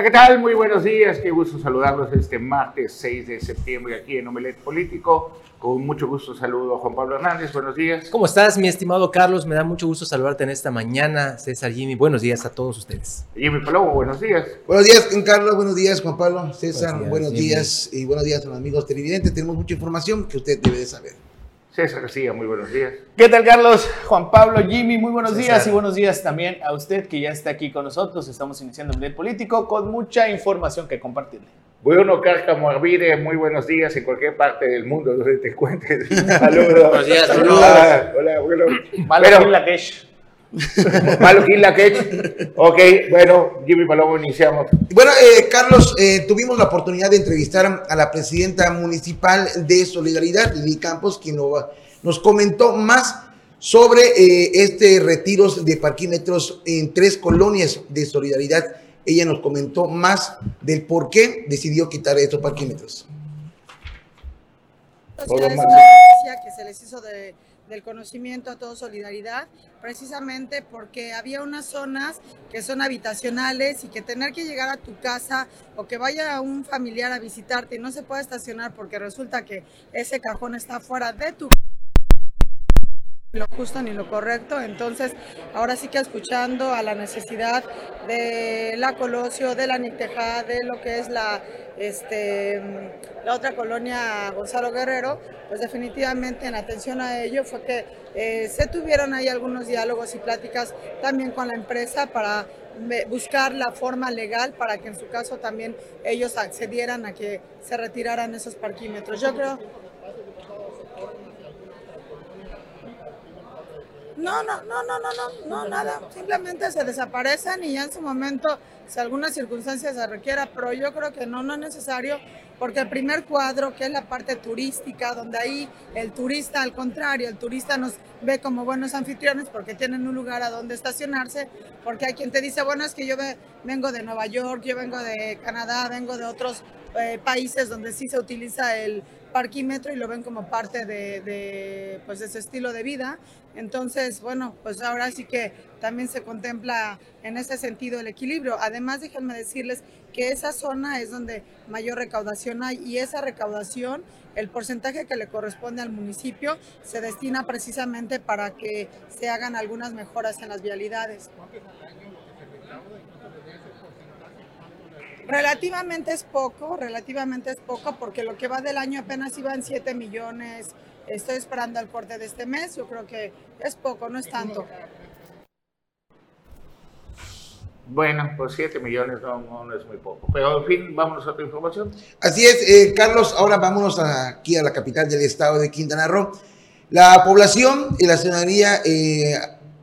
Hola, ¿qué tal? Muy buenos días. Qué gusto saludarlos este martes 6 de septiembre aquí en Omelet Político. Con mucho gusto saludo a Juan Pablo Hernández. Buenos días. ¿Cómo estás, mi estimado Carlos? Me da mucho gusto saludarte en esta mañana. César Jimmy, buenos días a todos ustedes. Jimmy Palomo, buenos días. Buenos días, Carlos. Buenos días, Juan Pablo. César, buenos días, y buenos días a los amigos televidentes. Tenemos mucha información que usted debe de saber. César García, muy buenos días. ¿Qué tal, Carlos? Juan Pablo, Jimmy, muy buenos días y buenos días también a usted que ya está aquí con nosotros. Estamos iniciando el político con mucha información que compartirle. Bueno, Cárcamo Arvide, muy buenos días en cualquier parte del mundo donde te encuentres. Saludos. buenos días, saludos. hola, bueno. Malo la Quech. Ok, bueno, Jimmy Palomo, iniciamos. Bueno, eh, Carlos, eh, tuvimos la oportunidad de entrevistar a la presidenta municipal de Solidaridad, Lili Campos, quien lo- nos comentó más sobre eh, este retiros de parquímetros en tres colonias de Solidaridad. Ella nos comentó más del por qué decidió quitar estos parquímetros. Todo es una mal. noticia que se les hizo de- del conocimiento a todo Solidaridad, precisamente porque había unas zonas que son habitacionales y que tener que llegar a tu casa o que vaya un familiar a visitarte y no se puede estacionar porque resulta que ese cajón está fuera de tu lo justo ni lo correcto. Entonces, ahora sí que escuchando a la necesidad de la Colosio, de la Nicteja, de lo que es la, este, la otra colonia Gonzalo Guerrero, pues definitivamente en atención a ello fue que eh, se tuvieron ahí algunos diálogos y pláticas también con la empresa para me- buscar la forma legal para que en su caso también ellos accedieran a que se retiraran esos parquímetros. Yo creo... No, no, no, no, no, no, no, nada. Simplemente se desaparecen y ya en su momento, si alguna circunstancia se requiera, pero yo creo que no, no es necesario, porque el primer cuadro, que es la parte turística, donde ahí el turista, al contrario, el turista nos ve como buenos anfitriones porque tienen un lugar a donde estacionarse, porque hay quien te dice, bueno, es que yo ve- vengo de Nueva York, yo vengo de Canadá, vengo de otros eh, países donde sí se utiliza el parquímetro y lo ven como parte de, de, pues, de su estilo de vida. Entonces, bueno, pues ahora sí que también se contempla en ese sentido el equilibrio. Además, déjenme decirles que esa zona es donde mayor recaudación hay y esa recaudación, el porcentaje que le corresponde al municipio, se destina precisamente para que se hagan algunas mejoras en las vialidades. Relativamente es poco, relativamente es poco, porque lo que va del año apenas iban 7 millones. Estoy esperando el corte de este mes, yo creo que es poco, no es tanto. Bueno, pues 7 millones no, no, es muy poco. Pero en fin, vámonos a otra información. Así es, eh, Carlos, ahora vámonos a- aquí a la capital del estado de Quintana Roo. La población y la ciudadanía eh,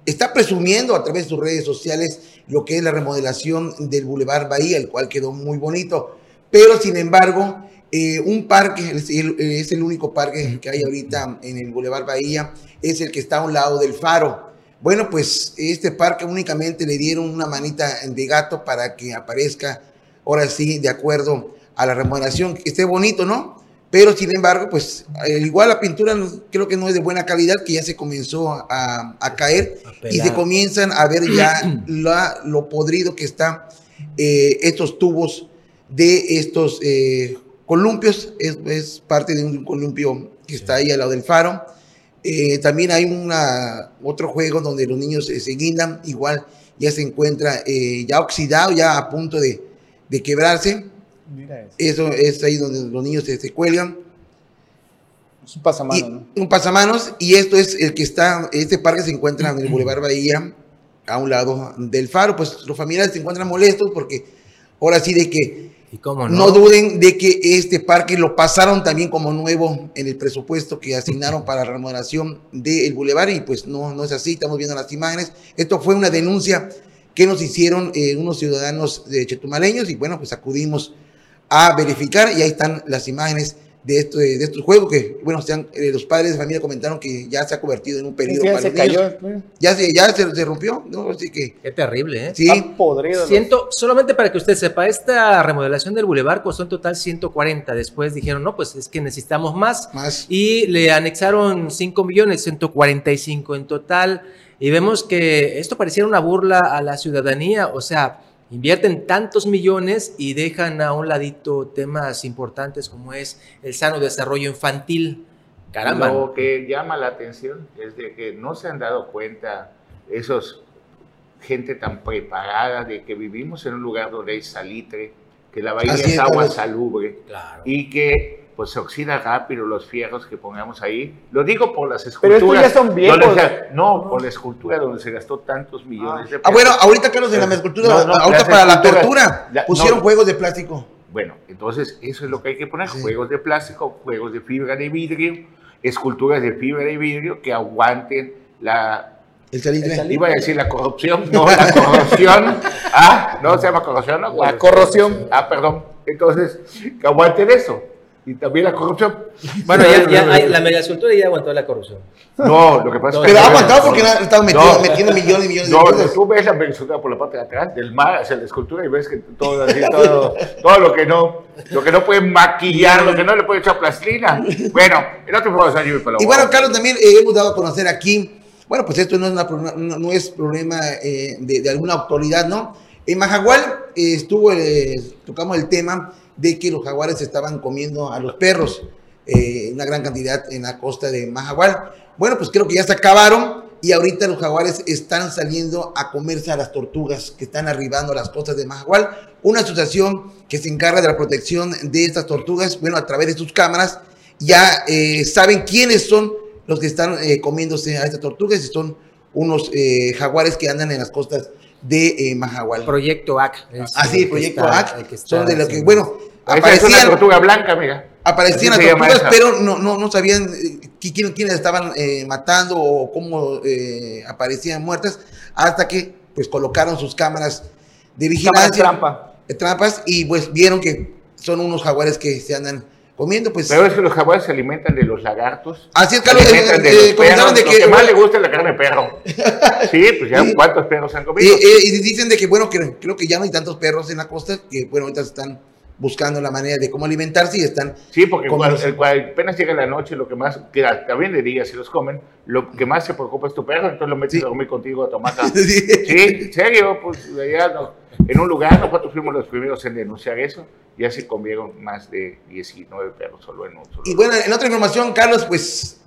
está presumiendo a través de sus redes sociales lo que es la remodelación del Boulevard Bahía, el cual quedó muy bonito. Pero, sin embargo, eh, un parque, es el, es el único parque que hay ahorita en el Boulevard Bahía, es el que está a un lado del faro. Bueno, pues este parque únicamente le dieron una manita de gato para que aparezca, ahora sí, de acuerdo a la remodelación, que esté bonito, ¿no? Pero sin embargo, pues eh, igual la pintura creo que no es de buena calidad, que ya se comenzó a, a caer A y se comienzan a ver ya la- lo podrido que están eh, estos tubos de estos eh, columpios. Es, es parte de un columpio que está ahí al lado del faro. Eh, también hay una, otro juego donde los niños se guindan, igual ya se encuentra ya oxidado, ya a punto de, de quebrarse. Mira eso. Eso es ahí donde los niños se, se cuelgan. Es un pasamano, Y- ¿no? Un pasamanos, y esto es el que está, este parque se encuentra en el Boulevard Bahía, a un lado del faro. Pues los familiares se encuentran molestos porque ahora sí de que ¿Y cómo no no? duden de que este parque lo pasaron también como nuevo en el presupuesto que asignaron para la remodelación del Boulevard, y pues no, no es así, estamos viendo las imágenes. Esto fue una denuncia que nos hicieron eh, unos ciudadanos de chetumaleños, y bueno, pues acudimos a verificar y ahí están las imágenes de, esto, de, estos juegos que, bueno, se han- eh, los padres de familia comentaron que ya se ha convertido en un peligro Sí, ya para se los cayó. pues. Ya, se, ya se, se rompió, ¿no? Así que, Qué terrible, ¿eh? sí. Está podrido. los- Siento, solamente para que usted sepa, esta remodelación del bulevar costó en total 140. Después dijeron, no, pues es que necesitamos más. Más. Y le anexaron 5 millones, 145 en total. Y vemos que esto pareciera una burla a la ciudadanía. O sea, invierten tantos millones y dejan a un ladito temas importantes como es el sano desarrollo infantil. Caramba. Lo que llama la atención es de que no se han dado cuenta esos gente tan preparada de que vivimos en un lugar donde hay salitre, que la bahía Así es agua salubre Claro. y que pues se oxida rápido los fierros que pongamos ahí. Lo digo por las Pero esculturas. estos ya son viejos. se- no, por la escultura donde se gastó tantos millones de Ah, pesos. bueno, ahorita, Carlos, en la escultura, No, no, ahorita para la la- pusieron no. juegos de plástico. Bueno, entonces eso es lo que hay que poner, Sí. juegos de plástico, juegos de fibra de vidrio, esculturas de fibra de vidrio que aguanten la... El salitre. Iba a decir la corrupción, no, la corrosión. Ah, no se llama corrosión, ¿no? La corrosión. Ah, perdón. Entonces, que aguanten eso. Y también la corrupción. Bueno, ya, ya hay- la megaescultura ya aguantó la corrupción. No, lo que pasa es Pero que... ha aguantado porque ha estado metido, No. metiendo millones y millones de No, cosas. tú ves la escultura por la parte de atrás del mar hacia la escultura y ves que todo así, todo, todo lo que no, lo que no pueden maquillar, lo que no le pueden echar plastilina. Bueno, en otro para Y bueno, Carlos, también eh, hemos dado a conocer aquí, bueno, pues esto no es, una no, no es problema eh, de, de alguna autoridad, ¿no? En Majagual estuvo, eh, tocamos el tema de que los jaguares estaban comiendo a los perros, eh, una gran cantidad en la costa de Majagual. Bueno, pues creo que ya se acabaron y ahorita los jaguares están saliendo a comerse a las tortugas que están arribando a las costas de Majagual. Una asociación que se encarga de la protección de estas tortugas, bueno, a través de sus cámaras, ya eh, saben quiénes son los que están eh, comiéndose a estas tortugas y son unos jaguares que andan en las costas de eh. Proyecto AC. Así, que Proyecto está- AC, está son de lo que, bueno, Esa es una aparecían, tortuga blanca, mira. aparecían las tortugas, pero no, no, no sabían eh, qui- quién- quiénes estaban eh, matando o cómo eh, aparecían muertas, hasta que pues colocaron sus cámaras de vigilancia, trampa. de trampas, y pues vieron que son unos jaguares que se andan comiendo, pues... Pero es que los jaguares se alimentan de los lagartos. Así es, Se Carlos, eh, alimentan de eh, los comentaron perros. de Lo que... que más le gusta es la carne de perro. Sí, pues ya cuántos perros han Y, comido. eh, y dicen de que, bueno, que creo que ya no hay tantos perros en la costa, que, bueno, ahorita están buscando la manera de cómo alimentarse y están... Sí, porque cuando, apenas llega la noche, lo que más, que también de día si los comen, lo que más se preocupa es tu perro, entonces lo metes Sí. a dormir contigo a tomar. Sí. Sí, en serio, pues allá no- en un lugar, nosotros fuimos los primeros en denunciar eso, ya se comieron más de 19 perros solo en un solo Y bueno, en otra información, Carlos, pues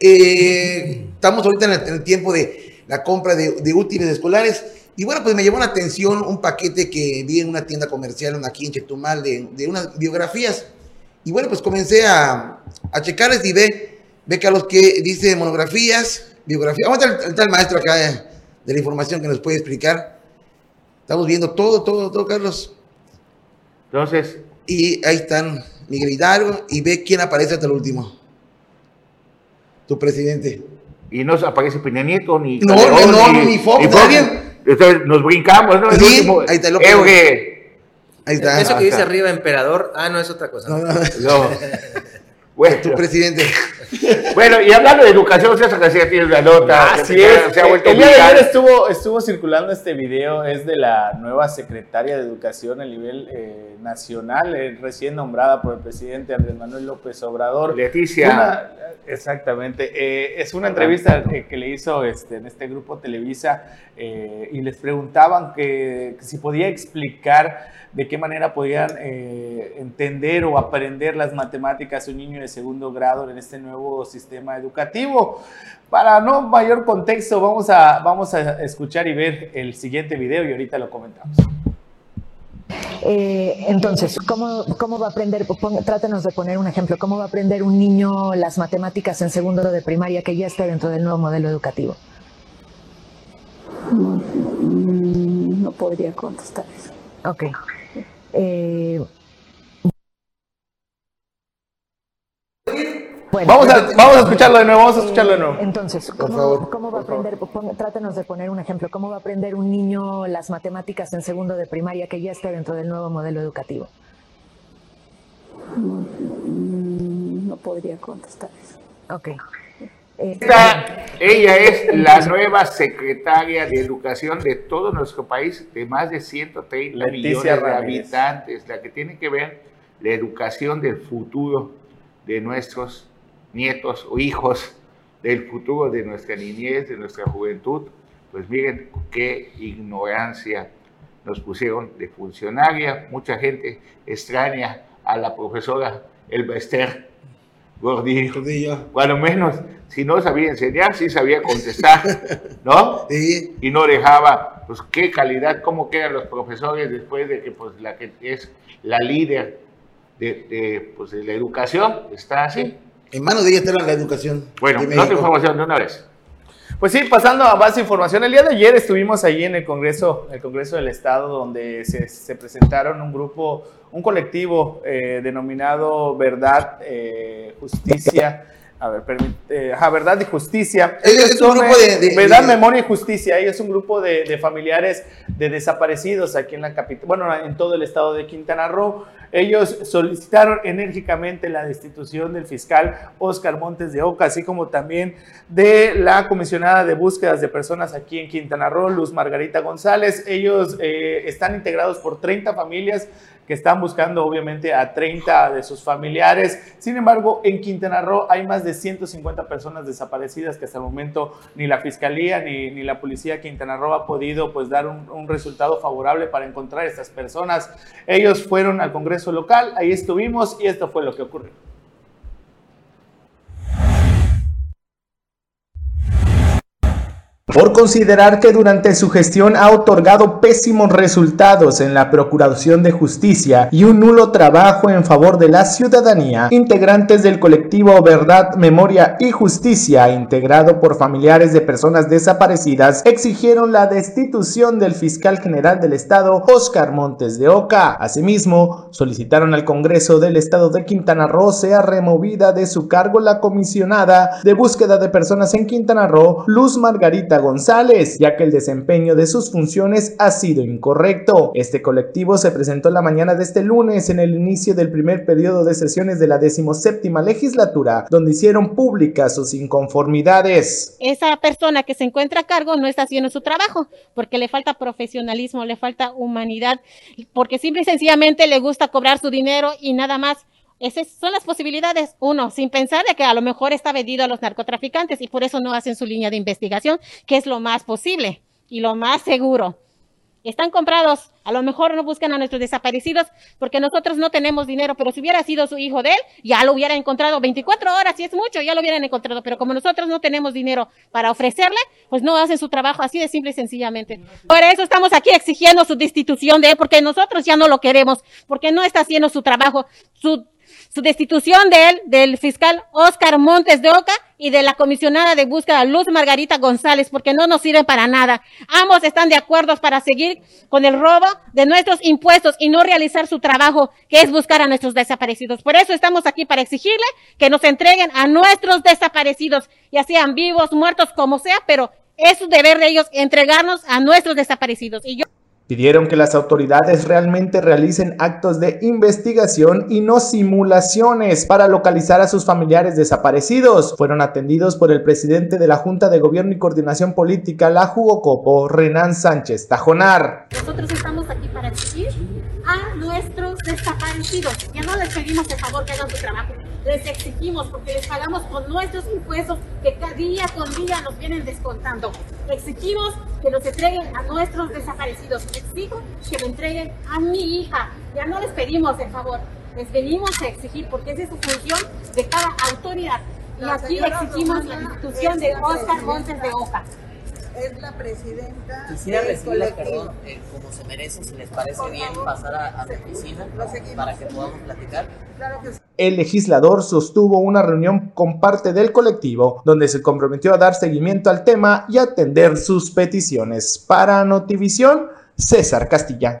eh, estamos ahorita en el, en el tiempo de la compra de, de útiles escolares. Y bueno, pues me llamó la atención un paquete que vi en una tienda comercial aquí en Chetumal de, de unas biografías. Y bueno, pues comencé a, a checarles y ve, ve Carlos que dice monografías, biografías. Vamos a el, tal maestro acá de la información que nos puede explicar. Estamos viendo todo, todo, todo, Carlos. Entonces, Y ahí están Miguel Hidalgo y ve quién aparece hasta el último. Tu presidente. y no aparece Peña Nieto, ni No, Calderón, no, no, ni Fox, nadie. Entonces nos brincamos, ¿no? El Sí, último, ahí está López. Euge. Ahí está. Eso que dice arriba emperador, ah, no es otra cosa. No, no, No. Bueno, tu presidente. bueno, y hablando de educación, se hace que ya tiene la nota. Así que es. Se ha vuelto el día de ayer estuvo, estuvo circulando este video, es de la nueva secretaria de Educación a nivel eh, nacional, eh, recién nombrada por el presidente Andrés Manuel López Obrador. Leticia. Una- exactamente. eh, es una entrevista que le hizo este, en este grupo Televisa eh, y les preguntaban que, que si podía explicar de qué manera podían eh, entender o aprender las matemáticas un niño de segundo grado en este nuevo sistema educativo. Para no mayor contexto, vamos a, vamos a escuchar y ver el siguiente video y ahorita lo comentamos. Eh, entonces, ¿cómo, ¿cómo va a aprender? Pon- trátenos de poner un ejemplo. ¿Cómo va a aprender un niño las matemáticas en segundo de primaria que ya está dentro del nuevo modelo educativo? Mm, No podría contestar eso. Ok. Eh, bueno, Vamos a, vamos a escucharlo de nuevo, vamos a escucharlo de nuevo. Entonces, Por ¿cómo, favor, cómo va a aprender? Pon- trátenos de poner un ejemplo. ¿Cómo va a aprender un niño las matemáticas en segundo de primaria que ya está dentro del nuevo modelo educativo? Mm, No podría contestar eso. Ok. Esta- ella es la nueva secretaria de Educación de todo nuestro país, de más de 130 Leticia millones de habitantes, la que tiene que ver la educación del futuro de nuestros nietos o hijos, del futuro de nuestra niñez, de nuestra juventud. Pues miren qué ignorancia. nos pusieron de funcionaria. Mucha gente extraña a la profesora Elba Esther Gordillo. Gordillo. Cuando menos, si no sabía enseñar, sí sabía contestar, ¿no? Sí. Y no dejaba, pues qué calidad, cómo quedan los profesores después de que pues la que es la líder de, de, pues, de la educación está así. En manos de ella está la educación. Bueno, otra México. información de una vez. Pues sí, pasando a más información, el día de ayer estuvimos allí en el Congreso, el Congreso del Estado, donde se, se presentaron un grupo, un colectivo eh, denominado Verdad, eh, Justicia. A ver, permite, ajá, Verdad y Justicia. Es- es un grupo eh, de- de- Verdad, de- Memoria y Justicia. Ellos es un grupo de, de familiares de desaparecidos aquí en la capital, bueno, en todo el estado de Quintana Roo. Ellos solicitaron enérgicamente la destitución del fiscal Oscar Montes de Oca, así como también de la comisionada de búsquedas de personas aquí en Quintana Roo, Luz Margarita González. Ellos eh, están integrados por 30 familias que están buscando obviamente a 30 de sus familiares. Sin embargo, en Quintana Roo hay más de 150 personas desaparecidas que hasta el momento ni la Fiscalía ni, ni la Policía de Quintana Roo ha podido pues dar un, un resultado favorable para encontrar a estas personas. Ellos fueron al Congreso local, ahí estuvimos y esto fue lo que ocurrió. Por considerar que durante su gestión ha otorgado pésimos resultados en la Procuración de Justicia y un nulo trabajo en favor de la ciudadanía, integrantes del colectivo Verdad, Memoria y Justicia, integrado por familiares de personas desaparecidas, exigieron la destitución del fiscal general del Estado, Oscar Montes de Oca. Asimismo, solicitaron al Congreso del Estado de Quintana Roo sea removida de su cargo la comisionada de búsqueda de personas en Quintana Roo, Luz Margarita González, ya que el desempeño de sus funciones ha sido incorrecto. Este colectivo se presentó la mañana de este lunes en el inicio del primer periodo de sesiones de la decimoséptima legislatura, donde hicieron públicas sus inconformidades. esa persona que se encuentra a cargo no está haciendo su trabajo, porque le falta profesionalismo, le falta humanidad, porque simple y sencillamente le gusta cobrar su dinero y nada más. Esas son las posibilidades. Uno, sin pensar de que a lo mejor está vendido a los narcotraficantes y por eso no hacen su línea de investigación, que es lo más posible y lo más seguro. Están comprados, a lo mejor no buscan a nuestros desaparecidos porque nosotros no tenemos dinero, pero si hubiera sido su hijo de él, ya lo hubiera encontrado 24 horas, si es mucho, ya lo hubieran encontrado, pero como nosotros no tenemos dinero para ofrecerle, pues no hacen su trabajo así de simple y sencillamente. Por eso estamos aquí exigiendo su destitución de él, porque nosotros ya no lo queremos, porque no está haciendo su trabajo, su su destitución de él, del fiscal Oscar Montes de Oca y de la comisionada de búsqueda Luz Margarita González, porque no nos sirven para nada. Ambos están de acuerdo para seguir con el robo de nuestros impuestos y no realizar su trabajo, que es buscar a nuestros desaparecidos. Por eso estamos aquí para exigirle que nos entreguen a nuestros desaparecidos, ya sean vivos, muertos, como sea, pero es su deber de ellos entregarnos a nuestros desaparecidos. Y yo Pidieron que las autoridades realmente realicen actos de investigación y no simulaciones para localizar a sus familiares desaparecidos. Fueron atendidos por el presidente de la Junta de Gobierno y Coordinación Política, la Jugocopo, Renan Sánchez Tajonar. Nosotros estamos aquí para exigir a nuestros desaparecidos. Ya no les pedimos el favor que hagan su trabajo, les exigimos porque les pagamos con nuestros impuestos que cada día con día nos vienen descontando. Exigimos que nos entreguen a nuestros desaparecidos. Exijo que me entreguen a mi hija. Ya no les pedimos el favor, les venimos a exigir porque esa es su función de cada autoridad. Y aquí exigimos la institución de Oscar. Montes de Oca. Es la presidenta Quisiera recibirla, perdón, eh, como se merece, si les parece bien, pasar a, a mi oficina para que podamos platicar. Claro que sí. El legislador sostuvo una reunión con parte del colectivo donde se comprometió a dar seguimiento al tema y atender sus peticiones. Para Notivisión, César Castilla.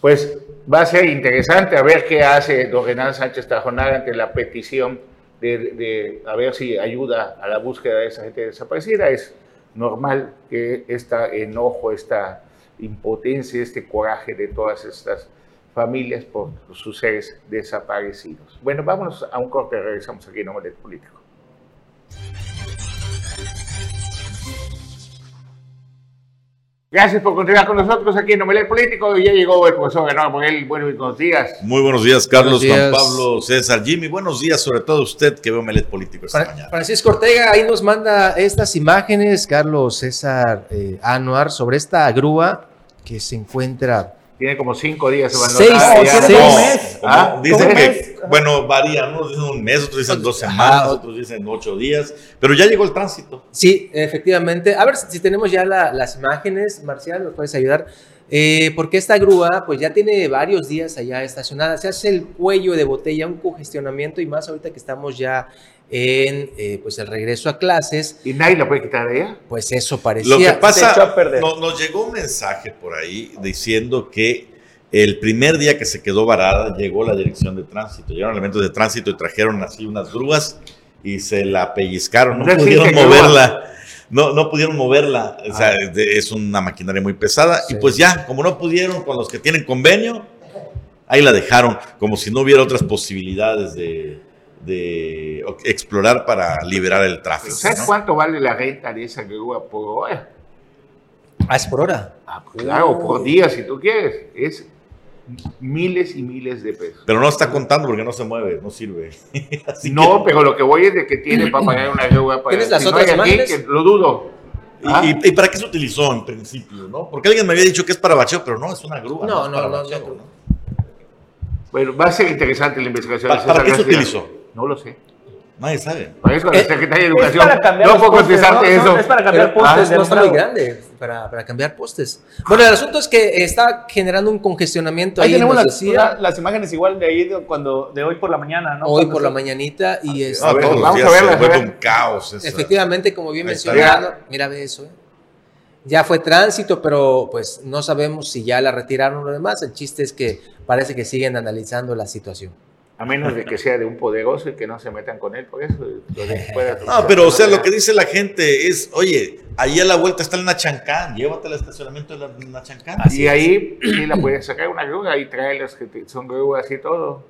Pues va a ser interesante a ver qué hace don Renan Sánchez Tajonar ante la petición de, de a ver si ayuda a la búsqueda de esa gente desaparecida. Es normal que este enojo, esta impotencia, este coraje de todas estas familias por sus seres desaparecidos. Bueno, vámonos a un corte, regresamos aquí en Omelet Político. Gracias por continuar con nosotros aquí en Omelet Político. Ya llegó el profesor Bernardo Morel. Buenos días. Muy buenos días, Carlos, Buenos días. Juan Pablo, César, Jimmy. Buenos días, sobre todo usted que ve Omelet Político esta Fra- mañana. Francisco Ortega ahí nos manda estas imágenes, Carlos César eh, Anuar, sobre esta grúa que se encuentra Tiene como cinco días Seis, seis. No. mes. Como ¿Ah? dicen ¿Cómo que, bueno, varía, unos dicen un mes, otros dicen dos semanas, otros dicen ocho días, pero ya llegó el tránsito. Sí, efectivamente. A ver si tenemos ya la- las imágenes, Marcial, ¿nos puedes ayudar? Eh, porque esta grúa, pues ya tiene varios días allá estacionada. Se hace el cuello de botella, un congestionamiento y más ahorita que estamos ya en eh, pues el regreso a clases. ¿Y nadie la puede quitar de ella? Pues eso parecía. Lo que Se echó pasa, a perder. no- nos llegó un mensaje por ahí diciendo que el primer día que se quedó varada llegó la dirección de tránsito, llegaron elementos de tránsito y trajeron así unas grúas y se la pellizcaron, no pudieron moverla. No, no pudieron moverla, o sea, Ah. es una maquinaria muy pesada. Sí. Y pues ya, como no pudieron con los que tienen convenio, ahí la dejaron, como si no hubiera otras posibilidades de, de explorar para liberar el tráfico. ¿Sabes ¿no? cuánto vale la renta de esa grúa por hora? Ah, es por hora. Ah, pues claro, por día si tú quieres. Es miles y miles de pesos. Pero no está contando porque no se mueve, no sirve. Así No, pero lo que voy es de que tiene para pagar una grúa para ¿Tienes las si no otras hay aquí, que lo dudo. Ah. ¿Y, para qué se utilizó en principio? ¿no? Porque alguien me había dicho que es para bacheo, pero no, es una grúa. No, no, para no, bacheo, no. Bueno, va a ser interesante la investigación. ¿Pa- para qué se utilizó? No lo sé. Nadie sabe. La Secretaría de Es Educación. para cambiar No puedo postes, contestarte ¿no? eso. Es para cambiar Pero, postes ah, de no está muy grande para, para cambiar postes. Bueno, el asunto es que está generando un congestionamiento Ahí ahí, tenemos decía, una- las imágenes igual de ahí de, cuando, de hoy por la mañana, ¿no? hoy Cuando por la mañanita y es, No, ver, todos los vamos a verla, a ver. un caos. esa- efectivamente, como bien mencionado, mira ve eso, ¿eh? ya fue tránsito, pero pues no sabemos si ya la retiraron o lo demás. El chiste es que parece que siguen analizando la situación. A menos de que sea de un poderoso y que no se metan con él, por eso. lo de- No, pero o sea, lo que dice la gente es, oye, ahí a la vuelta está el Nachancán, llévate al estacionamiento del Nachancán. Y ahí sí la puedes sacar una grúa y traerlas que te- son grúas y todo.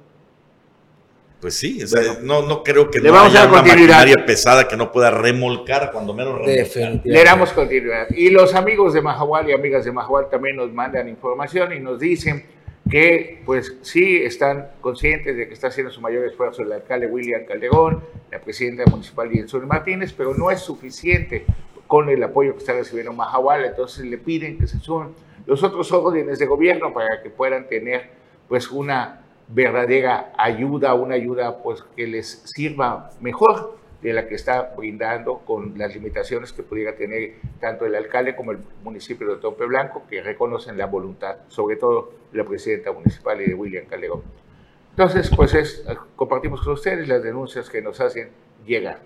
Pues sí, o sea, no, no creo que Le no vamos a haya dar una maquinaria pesada que no pueda remolcar, cuando menos remolcar. Le damos continuidad. Y los amigos de Mahahual y amigas de Mahahual también nos mandan información y nos dicen que pues sí están conscientes de que está haciendo su mayor esfuerzo el alcalde William Calderón, la presidenta municipal Jensur Martínez, pero no es suficiente con el apoyo que está recibiendo Mahahual, entonces le piden que se sumen los otros órdenes de gobierno para que puedan tener pues una verdadera ayuda, una ayuda pues que les sirva mejor de la que está brindando con las limitaciones que pudiera tener tanto el alcalde como el municipio de Tompe Blanco, que reconocen la voluntad, sobre todo la presidenta municipal y de William Calderón. Entonces, pues es, compartimos con ustedes las denuncias que nos hacen llegar.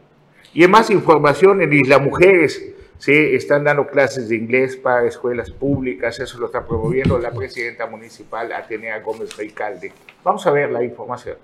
Y en más información, en Isla Mujeres se están dando clases de inglés para escuelas públicas, eso lo está promoviendo la presidenta municipal Atenea Gómez Reicalde. Vamos a ver la información.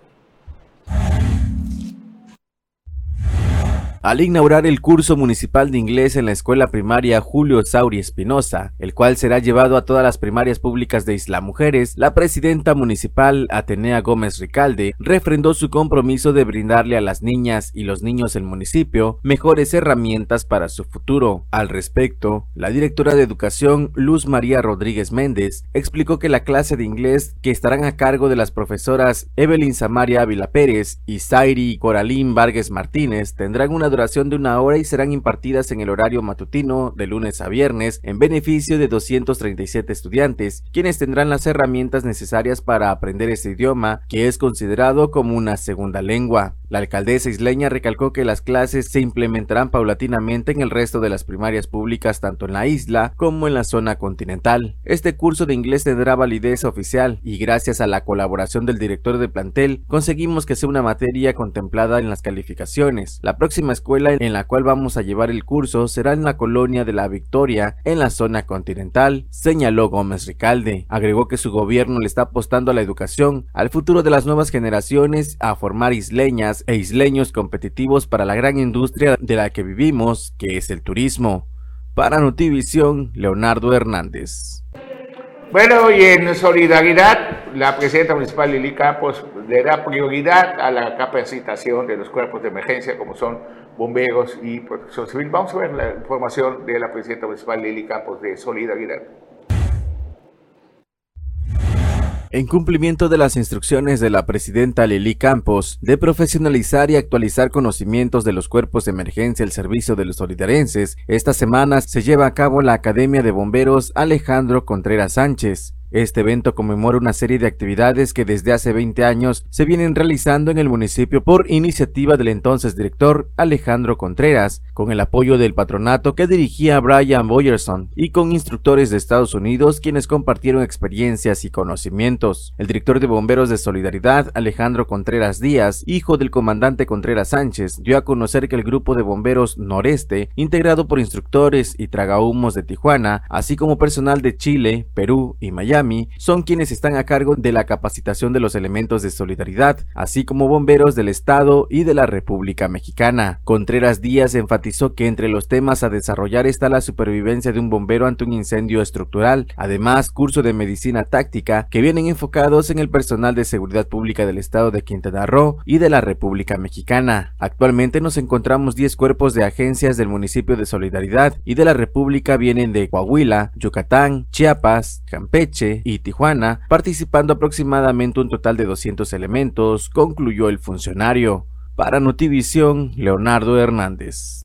Al inaugurar el curso municipal de inglés en la escuela primaria Julio Sauri Espinosa, el cual será llevado a todas las primarias públicas de Isla Mujeres, la presidenta municipal Atenea Gómez Ricalde refrendó su compromiso de brindarle a las niñas y los niños del municipio mejores herramientas para su futuro. Al respecto, la directora de educación Luz María Rodríguez Méndez explicó que la clase de inglés que estarán a cargo de las profesoras Evelyn Samaria Ávila Pérez y Zairi Coralín Vargas Martínez tendrán una duración de una hora y serán impartidas en el horario matutino de lunes a viernes en beneficio de 237 estudiantes, quienes tendrán las herramientas necesarias para aprender este idioma, que es considerado como una segunda lengua. La alcaldesa isleña recalcó que las clases se implementarán paulatinamente en el resto de las primarias públicas tanto en la isla como en la zona continental. Este curso de inglés tendrá validez oficial y gracias a la colaboración del director de plantel conseguimos que sea una materia contemplada en las calificaciones. La próxima escuela en la cual vamos a llevar el curso será en la colonia de la Victoria, en la zona continental, señaló Gómez Ricalde. Agregó que su gobierno le está apostando a la educación, al futuro de las nuevas generaciones, a formar isleñas e isleños competitivos para la gran industria de la que vivimos, que es el turismo. Para Notivisión, Leonardo Hernández. Bueno, y en solidaridad, la presidenta municipal Lili Campos le da prioridad a la capacitación de los cuerpos de emergencia, como son bomberos y protección civil. Vamos a ver la información de la presidenta municipal Lili Campos de solidaridad. En cumplimiento de las instrucciones de la presidenta Lili Campos de profesionalizar y actualizar conocimientos de los cuerpos de emergencia al servicio de los solidarenses, esta semana se lleva a cabo la Academia de Bomberos Alejandro Contreras Sánchez. Este evento conmemora una serie de actividades que desde hace 20 años se vienen realizando en el municipio por iniciativa del entonces director Alejandro Contreras, con el apoyo del patronato que dirigía Brian Boyerson y con instructores de Estados Unidos quienes compartieron experiencias y conocimientos. El director de Bomberos de Solidaridad, Alejandro Contreras Díaz, hijo del comandante Contreras Sánchez, dio a conocer que el grupo de bomberos Noreste, integrado por instructores y tragahumos de Tijuana, así como personal de Chile, Perú y Miami, son quienes están a cargo de la capacitación de los elementos de solidaridad, así como bomberos del Estado y de la República Mexicana. Contreras Díaz enfatizó que entre los temas a desarrollar está la supervivencia de un bombero ante un incendio estructural, además curso de medicina táctica que vienen enfocados en el personal de seguridad pública del Estado de Quintana Roo y de la República Mexicana. Actualmente nos encontramos 10 cuerpos de agencias del municipio de Solidaridad y de la República vienen de Coahuila, Yucatán, Chiapas, Campeche, y Tijuana, participando aproximadamente un total de 200 elementos, concluyó el funcionario. Para Notivisión, Leonardo Hernández.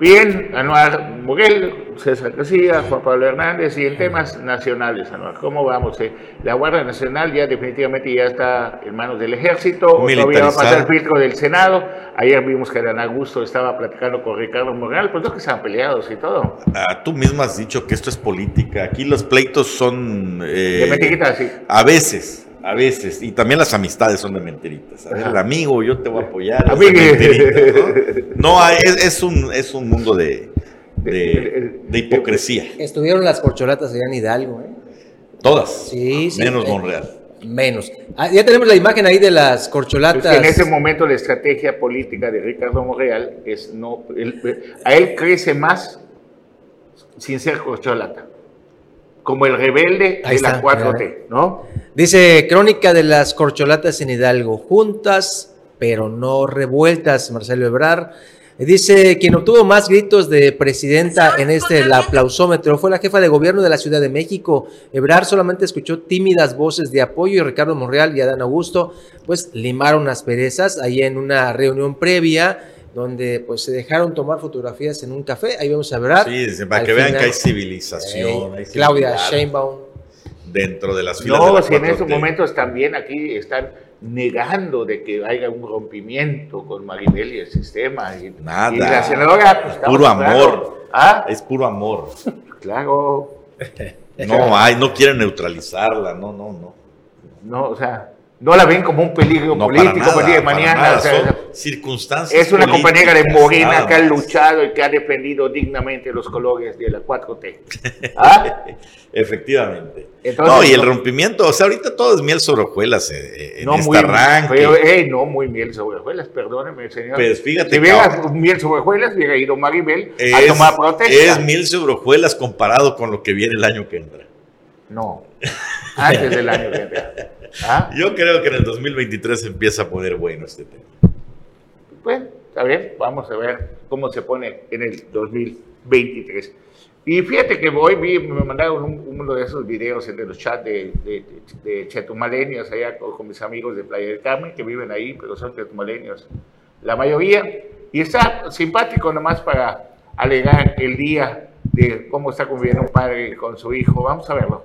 Bien, Anuar Muguel, César Casilla, Juan Pablo Hernández y en temas nacionales, Anuar, ¿cómo vamos? Eh? La Guardia Nacional ya definitivamente ya está en manos del ejército, todavía va a pasar el filtro del Senado. Ayer vimos que Adán Augusto estaba platicando con Ricardo Morales, pues no que estaban peleados y todo. Ah, tú mismo has dicho que esto es política. Aquí los pleitos son. Eh, de mentiritas, sí. A veces. A veces, y también las amistades son de mentiritas. A ver, el amigo, yo te voy a apoyar. A mí ¿no? no, es, es, un, es un mundo de, de, de, hipocresía. Estuvieron las corcholatas allá en Hidalgo, ¿eh? Todas. Sí, sí. Menos eh, Monreal. Menos. Ah, ya tenemos la imagen ahí de las corcholatas. Es que en ese momento la estrategia política de Ricardo Monreal es no. Él, a él crece más sin ser corcholata como el rebelde Ahí de la está, 4T, ¿no? Dice Crónica de las corcholatas en Hidalgo, juntas pero no revueltas, Marcelo Ebrar. Dice, quien obtuvo más gritos de presidenta en este el aplausómetro fue la jefa de gobierno de la Ciudad de México. Ebrar solamente escuchó tímidas voces de apoyo y Ricardo Monreal y Adán Augusto pues limaron asperezas ahí en una reunión previa donde pues se dejaron tomar fotografías en un café. Ahí vamos a ver. Sí, para que vean que hay civilización. Eh, hay Claudia Sheinbaum. Dentro de las filas No, de la si en 4T. estos momentos también aquí están negando de que haya un rompimiento con Maribel y el sistema. Y, Nada. y la senadora, pues, Puro amor. Ah, Es puro amor. claro. No hay, no quieren neutralizarla, no, no, no. No, o sea, no la ven como un peligro No, político para nada, el día de mañana. nada, o sea, son circunstancias. es una compañera de Morena que ha luchado y que ha defendido dignamente los colores de la 4T. ¿Ah? Efectivamente. Entonces, no, y el rompimiento, o sea, ahorita todo es miel sobre hojuelas eh, en No este muy, arranque. pero, eh, no muy miel sobre hojuelas, perdóneme, señor. Pues fíjate si hubiera miel sobre hojuelas, hubiera ido Maribel a tomar protesta. es miel sobre hojuelas comparado con lo que viene el año que entra. No, antes del año que entra. ¿Ah? Yo creo que en el 2023 empieza a poner bueno este tema. Bueno, está bien, vamos a ver cómo se pone en el 2023. Y fíjate que hoy vi, me mandaron un- uno de esos videos de los chats de, de, de chetumalenios allá con, con mis amigos de Playa del Carmen que viven ahí, pero son chetumalenios la mayoría. Y está simpático nomás para alegar el día de cómo está conviviendo un padre con su hijo. Vamos a verlo.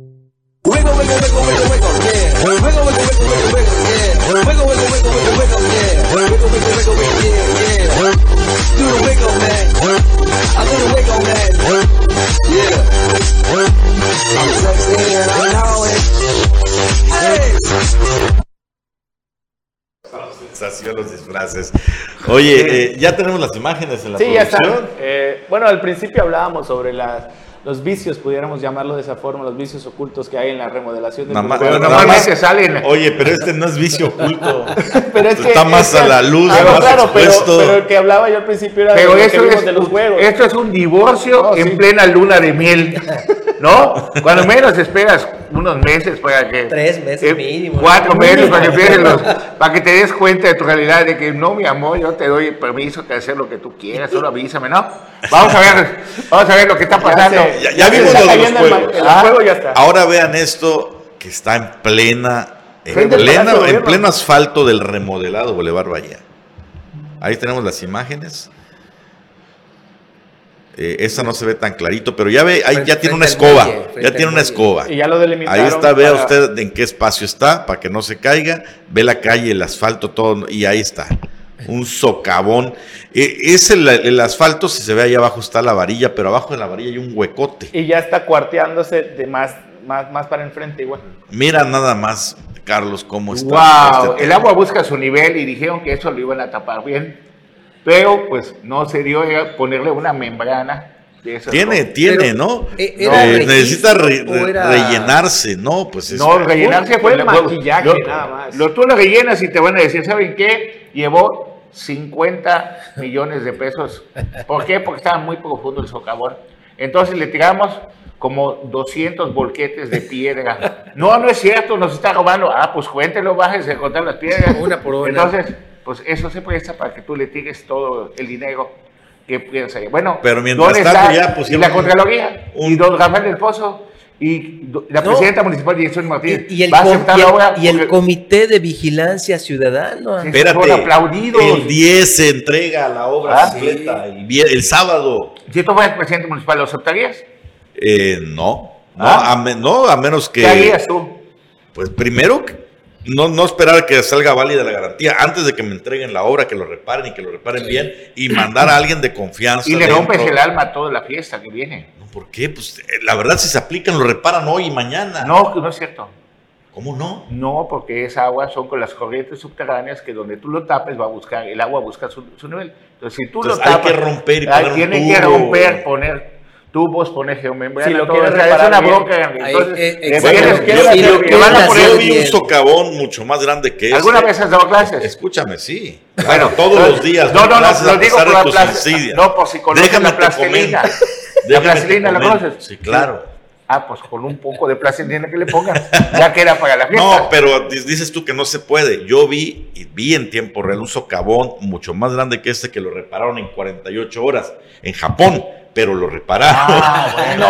Los disfraces. Oye, eh, ya tenemos las imágenes en la Sí, ya producción. están. Eh, bueno, al principio hablábamos sobre las- los vicios, pudiéramos llamarlo de esa forma, los vicios ocultos que hay en la remodelación de Nada más- Pero normalmente salen. Oye, pero este no es vicio oculto. Pero es que- Está más es que- a la luz, Ah, más claro, pero, expuesto. pero el que hablaba yo al principio era Pero de lo que eso vimos es, de los juegos. esto es un divorcio No, en sí. plena luna de miel. No, cuando menos esperas unos meses para que. Tres meses eh, mínimo. Cuatro meses para que, empieces los- para que te des cuenta de tu realidad, de que no, mi amor, yo te doy permiso de hacer lo que tú quieras, solo avísame, ¿no? Vamos a ver, vamos a ver lo que está pasando. Ya, ya vimos lo de los juegos. el Ah. juego ya está. Ahora vean esto que está en plena, en, plena- en pleno asfalto del remodelado Boulevard Bahía. Ahí tenemos las imágenes. Eh, esta no se ve tan clarito, pero ya ve, ahí Frente- ya tiene una escoba. muelle, Ya tiene una escoba. Y ya lo delimitaron. Ahí está, vea para- usted en qué espacio está, para que no se caiga. Ve la calle, el asfalto, todo, y ahí está. Un socavón. Eh, es el, el asfalto, si se ve ahí abajo está la varilla, pero abajo de la varilla hay un huecote. Y ya está cuarteándose de más, más, más para enfrente igual. Mira nada más, Carlos, cómo está. Wow, este el agua busca su nivel y dijeron que eso lo iban a tapar bien, pero pues no se dio a ponerle una membrana. De esas Tiene, cosas. tiene, Pero, ¿no? ¿e- era Eh, registro necesita re- era- rellenarse, ¿no? Pues es- No, rellenarse fue pues, maquillaje lo- nada más. Lo, tú lo rellenas y te van a decir, ¿saben qué? Llevó 50 millones de pesos. ¿Por qué? Porque estaba muy profundo el socavón. Entonces le tiramos como 200 volquetes de piedra. No, no es cierto, nos está robando. Ah, pues cuéntelo, bájese a contar las piedras. Una por una. Entonces, pues eso se presta para que tú le tires todo el dinero que piensa. Bueno, Pero mientras ¿dónde tanto está? ya pusieron la Contraloría, un- y don Rafael del Pozo, y la No. presidenta municipal de Jesús Martínez. Y, y el, va a aceptar y la el- obra y el porque- Comité de Vigilancia Ciudadana. Espérate, aplaudidos. el 10 se entrega la obra Ah, completa, el, el sábado. Si tú fueras presidente municipal, ¿lo aceptarías? Eh, no, no, Ah. a me- no, a menos que... ¿Qué harías tú? Pues primero, no, no esperar que salga válida la garantía, antes de que me entreguen la obra, que lo reparen y que lo reparen bien, y mandar a alguien de confianza. Y le dentro. rompes el alma a toda la fiesta que viene. No, ¿Por qué? Pues eh, la verdad, si se aplican, lo reparan hoy y mañana. No, no es cierto. ¿Cómo no? No, porque esa agua son con las corrientes subterráneas que donde tú lo tapes va a buscar, el agua busca su, su nivel. Entonces, si tú Entonces, lo hay tapas, que romper y poner un tienen que romper, poner tubos, poner geomembrana, Si lo todo, quieres es una bronca. Entonces, eh, exacto. tienes Yo- que- yo- lo yo van a poner yo hacer vi un socavón mucho más grande que este. ¿Alguna vez has dado clases? Escúchame, sí. Bueno, Bueno, todos no, los días. no, no, no, clases lo a digo por la insidias. no, por si conoces Déjame la plastilina. La plastilina, ¿la conoces? Sí, claro. Ah, pues con un poco de plastilina que le pongan, ya queda para la fiesta. No, pero di- dices tú que no se puede. Yo vi y vi en tiempo real un socavón mucho más grande que este que lo repararon en 48 horas en Japón, pero lo repararon. Ah, bueno.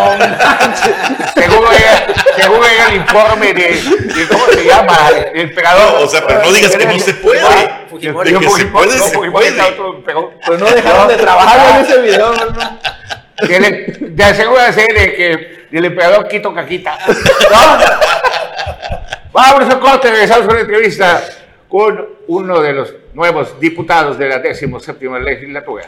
seguro era el informe de, de ¿cómo se llama? El emperador. No, o sea, pero no digas que no se puede. Ah, Fujimori. De que se Fujimori, puede, no, se Fujimori puede. otro emperador. Pues no dejaron de trabajar en ese video, ¿no? Que le- Te aseguro de que el emperador quito caquita. ¿No? Vamos a corte, regresamos con la entrevista con uno de los nuevos diputados de la 17 legislatura.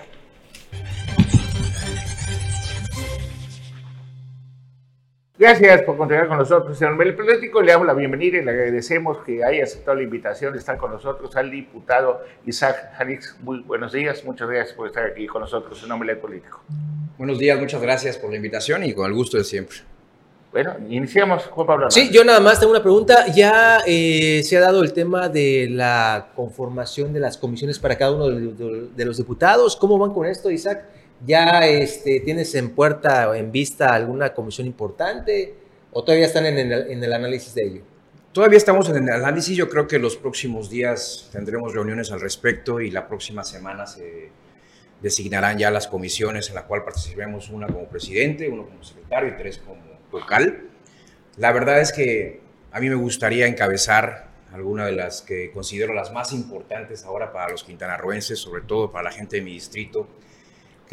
Gracias por continuar con nosotros en el Político. Le damos la bienvenida y le agradecemos que haya aceptado la invitación de estar con nosotros al diputado Isaac Janix. Muy buenos días, muchas gracias por estar aquí con nosotros en Medio Político. Buenos días, muchas gracias por la invitación y con el gusto de siempre. Bueno, iniciamos, Juan Pablo. Sí, yo nada más tengo una pregunta. Ya eh, se ha dado el tema de la conformación de las comisiones para cada uno de, de- de los diputados. ¿Cómo van con esto, Isaac? ¿Ya este, tienes en puerta o en vista alguna comisión importante o todavía están en el, análisis de ello? Todavía estamos en el análisis, yo creo que los próximos días tendremos reuniones al respecto y la próxima semana se designarán ya las comisiones en la cual participemos una como presidente, uno como secretario y tres como vocal. La verdad es que a mí me gustaría encabezar alguna de las que considero las más importantes ahora para los quintanarroenses, sobre todo para la gente de mi distrito,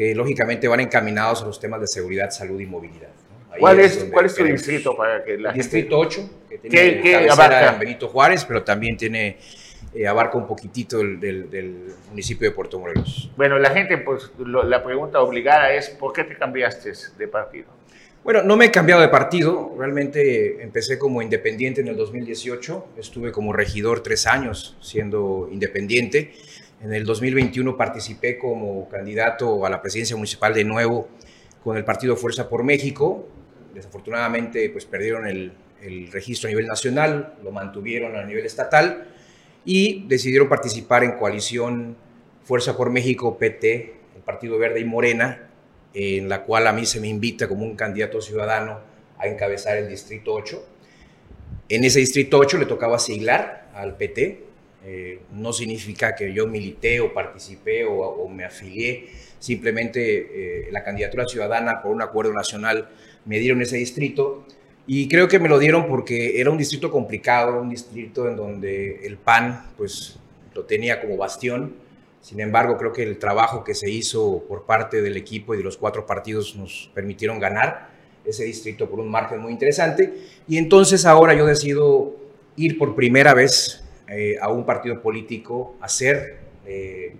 que lógicamente van encaminados a los temas de seguridad, salud y movilidad. ¿no? ¿Cuál es, donde ¿Cuál es tu distrito para que la Distrito gente... 8, que ¿Qué- tiene qué cabecera abarca? en Benito Juárez, pero también tiene, eh, abarca un poquitito el- del, del municipio de Puerto Morelos. Bueno, la gente, pues lo- la pregunta obligada es, ¿por qué te cambiaste de partido? Bueno, no me he cambiado de partido, realmente empecé como independiente en el 2018, estuve como regidor tres años siendo independiente. En el 2021 participé como candidato a la presidencia municipal de nuevo con el partido Fuerza por México. Desafortunadamente, pues perdieron el, el registro a nivel nacional, lo mantuvieron a nivel estatal y decidieron participar en coalición Fuerza por México, PT, el Partido Verde y Morena, en la cual a mí se me invita como un candidato ciudadano a encabezar el Distrito 8. En ese Distrito 8 le tocaba siglar al PT. Eh, no significa que yo milité o participé o, me afilié, simplemente eh, la candidatura ciudadana por un acuerdo nacional me dieron ese distrito y creo que me lo dieron porque era un distrito complicado, un distrito en donde el PAN pues lo tenía como bastión. Sin embargo, creo que el trabajo que se hizo por parte del equipo y de los cuatro partidos nos permitieron ganar ese distrito por un margen muy interesante. Y entonces ahora yo decido ir por primera vez eh, a un partido político, a ser eh,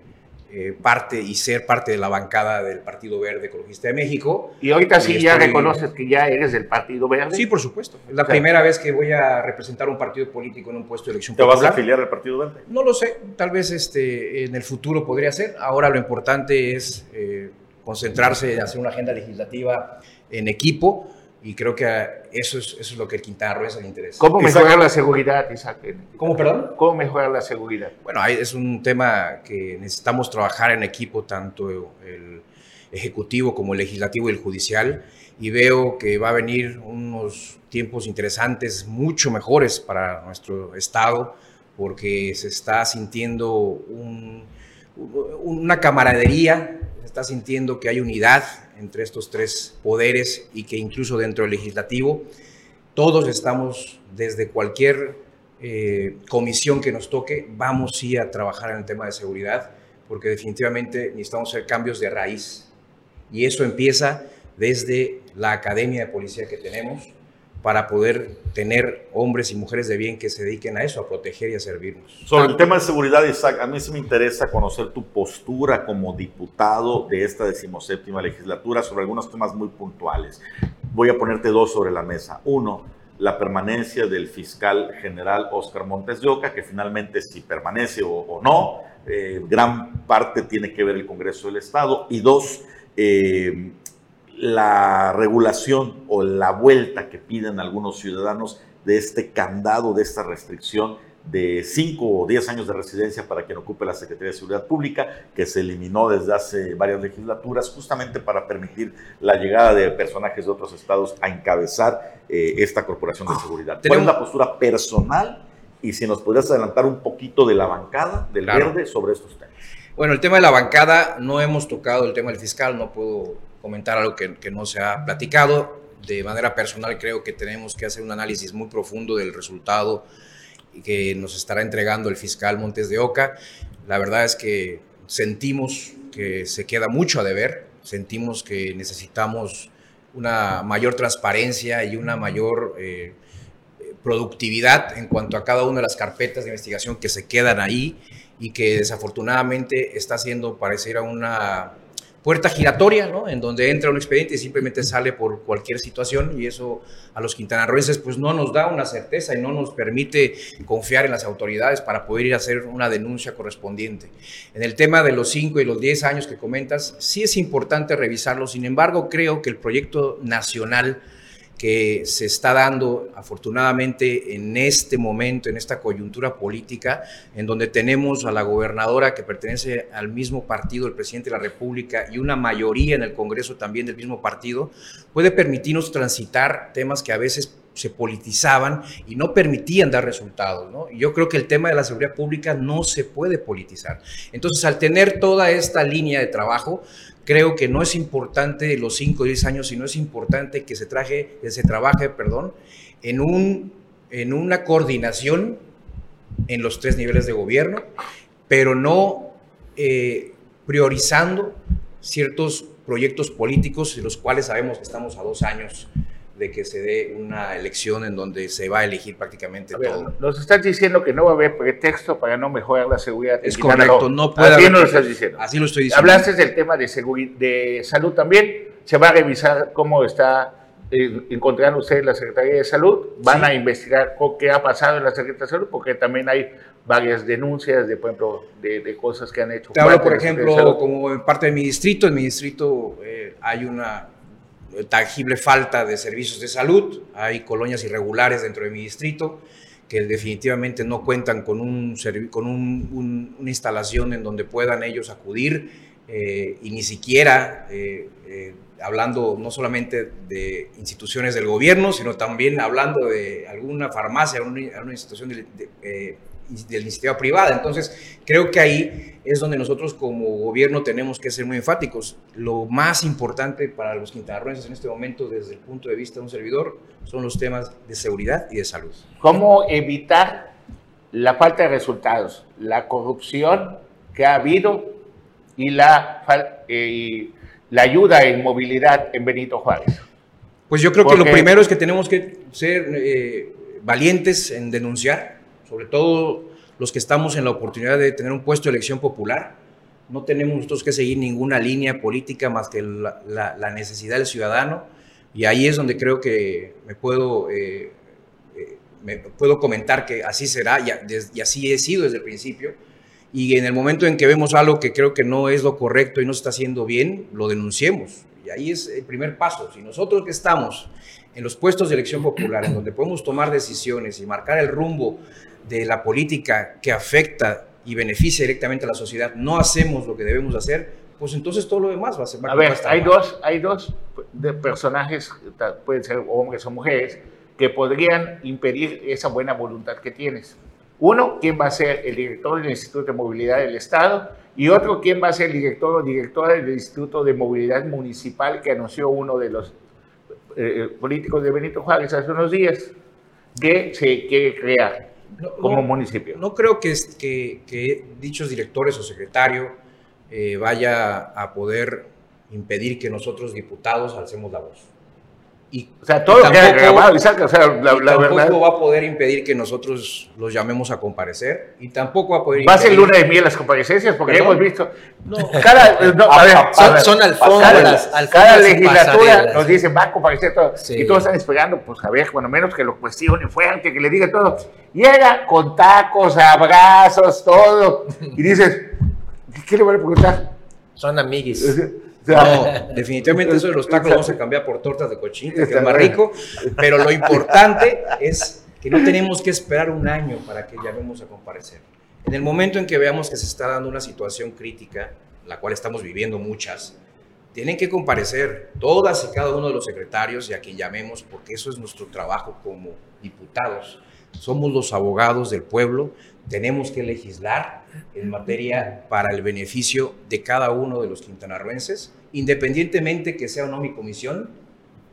eh, parte y ser parte de la bancada del Partido Verde Ecologista de México. Y ahorita sí ya reconoces que ya eres del Partido Verde. Sí, por supuesto. Es la O sea, primera vez que voy a representar un partido político en un puesto de elección ¿Te vas a afiliar al Partido Verde? No lo sé, tal vez este, en el futuro podría ser. Ahora lo importante es eh, concentrarse en hacer una agenda legislativa en equipo y creo que eh, eso es, eso es lo que el Quintana Roo le interesa. ¿Cómo mejorar la seguridad, Isaac? ¿Cómo, perdón? ¿Cómo mejorar la seguridad? Bueno, es un tema que necesitamos trabajar en equipo, tanto el ejecutivo como el legislativo y el judicial, y veo que va a venir unos tiempos interesantes, mucho mejores para nuestro Estado, porque se está sintiendo un- una camaradería, se está sintiendo que hay unidad entre estos tres poderes y que incluso dentro del legislativo todos estamos desde cualquier eh, comisión que nos toque, vamos sí a trabajar en el tema de seguridad, porque definitivamente necesitamos hacer cambios de raíz. Y eso empieza desde la academia de policía que tenemos para poder tener hombres y mujeres de bien que se dediquen a eso, a proteger y a servirnos. Sobre el tema de seguridad, Isaac, a mí sí me interesa conocer tu postura como diputado de esta decimoséptima legislatura sobre algunos temas muy puntuales. Voy a ponerte dos sobre la mesa. Uno, la permanencia del fiscal general Oscar Montes de Oca, que finalmente si permanece o, o no, eh, gran parte tiene que ver el Congreso del Estado. Y dos, eh, la regulación o la vuelta que piden algunos ciudadanos de este candado, de esta restricción de 5 o 10 años de residencia para quien ocupe la Secretaría de Seguridad Pública, que se eliminó desde hace varias legislaturas, justamente para permitir la llegada de personajes de otros estados a encabezar eh, esta Corporación de Seguridad. ¿Cuál es la postura personal? Y si nos podrías adelantar un poquito de la bancada del Claro. verde sobre estos temas. Bueno, el tema de la bancada, no hemos tocado el tema del fiscal, no puedo comentar algo que, que no se ha platicado. De manera personal, creo que tenemos que hacer un análisis muy profundo del resultado que nos estará entregando el fiscal Montes de Oca. La verdad es que sentimos que se queda mucho a deber, sentimos que necesitamos una mayor transparencia y una mayor eh, productividad en cuanto a cada una de las carpetas de investigación que se quedan ahí y que desafortunadamente está haciendo parecer a una puerta giratoria, ¿no? En donde entra un expediente y simplemente sale por cualquier situación y eso a los quintanarroenses pues no nos da una certeza y no nos permite confiar en las autoridades para poder ir a hacer una denuncia correspondiente. En el tema de los 5 y los 10 años que comentas, sí es importante revisarlo, sin embargo creo que el proyecto nacional que se está dando afortunadamente en este momento, en esta coyuntura política, en donde tenemos a la gobernadora que pertenece al mismo partido, el presidente de la República, y una mayoría en el Congreso también del mismo partido, puede permitirnos transitar temas que a veces se politizaban y no permitían dar resultados. ¿no? Yo creo que el tema de la seguridad pública no se puede politizar. Entonces, al tener toda esta línea de trabajo, creo que no es importante los 5 o 10 años, sino es importante que se, traje, que se trabaje perdón, en, un, en una coordinación en los tres niveles de gobierno, pero no eh, priorizando ciertos proyectos políticos de los cuales sabemos que estamos a dos años de que se dé una elección en donde se va a elegir prácticamente A ver, todo. nos estás diciendo que no va a haber pretexto para no mejorar la seguridad. Es correcto, no puede Así haber nos lo estás diciendo. Así lo estoy diciendo. Hablaste del tema de, de salud también. Se va a revisar cómo está eh, encontrando ustedes la Secretaría de Salud. Van Sí. a investigar qué ha pasado en la Secretaría de Salud, porque también hay varias denuncias de, por ejemplo, de, de cosas que han hecho. Te hablo, por ejemplo, como en parte de mi distrito. En mi distrito eh, hay una tangible falta de servicios de salud. Hay colonias irregulares dentro de mi distrito que definitivamente no cuentan con, un, con un- un- una instalación en donde puedan ellos acudir eh, y ni siquiera eh, eh, hablando no solamente de instituciones del gobierno, sino también hablando de alguna farmacia, una, una institución de, de, de la iniciativa privada. Entonces, creo que ahí es donde nosotros como gobierno tenemos que ser muy enfáticos. Lo más importante para los quintanarroenses en este momento, desde el punto de vista de un servidor, son los temas de seguridad y de salud. ¿Cómo evitar la falta de resultados, la corrupción que ha habido y la, eh, y la ayuda en movilidad en Benito Juárez? Pues yo creo Porque- que lo primero es que tenemos que ser eh, valientes en denunciar, sobre todo los que estamos en la oportunidad de tener un puesto de elección popular. No tenemos nosotros que seguir ninguna línea política más que la, la- la necesidad del ciudadano. Y ahí es donde creo que me puedo, eh, eh, me puedo comentar que así será y, y así he sido desde el principio. Y en el momento en que vemos algo que creo que no es lo correcto y no se está haciendo bien, lo denunciemos. Y ahí es el primer paso. Si nosotros que estamos en los puestos de elección popular, en donde podemos tomar decisiones y marcar el rumbo de la política que afecta y beneficia directamente a la sociedad, no hacemos lo que debemos hacer, pues entonces todo lo demás va a ser va A ver, hay mal. dos, hay dos de personajes, pueden ser hombres o mujeres, que podrían impedir esa buena voluntad que tienes. Uno, quién va a ser el director del Instituto de Movilidad del Estado, y otro, quién va a ser el director o directora del Instituto de Movilidad Municipal que anunció uno de los eh, políticos de Benito Juárez hace unos días, que se quiere crear como no, municipio. No creo que, es- que, que dichos directores o secretario eh, vaya a poder impedir que nosotros diputados alcemos la voz. Y, O sea, todo y lo que ha tampoco- grabado, Isaac, o sea, la, y la tampoco verdad. va a poder impedir que nosotros los llamemos a comparecer y tampoco va a poder Va a ser luna de miel las comparecencias, porque Perdón. hemos visto. Cada, no, a ver, a Son- ver, son alfombras, cada, cada legislatura nos dice, va a comparecer todo. Sí. Y todos están esperando, pues a ver, cuando menos que lo cuestionen fuerte, que le diga todo. Llega con tacos, abrazos, todo. Y dices, ¿qué le van a preguntar? Son amiguis. No, definitivamente eso de los tacos vamos a cambiar por tortas de cochinita, que es más rico, pero lo importante es que no tenemos que esperar un año para que llamemos a comparecer. En el momento en que veamos que se está dando una situación crítica, la cual estamos viviendo muchas, tienen que comparecer todas y cada uno de los secretarios y a quien llamemos, porque eso es nuestro trabajo como diputados. Somos los abogados del pueblo, tenemos que legislar en materia para el beneficio de cada uno de los quintanarroenses, independientemente que sea o no mi comisión,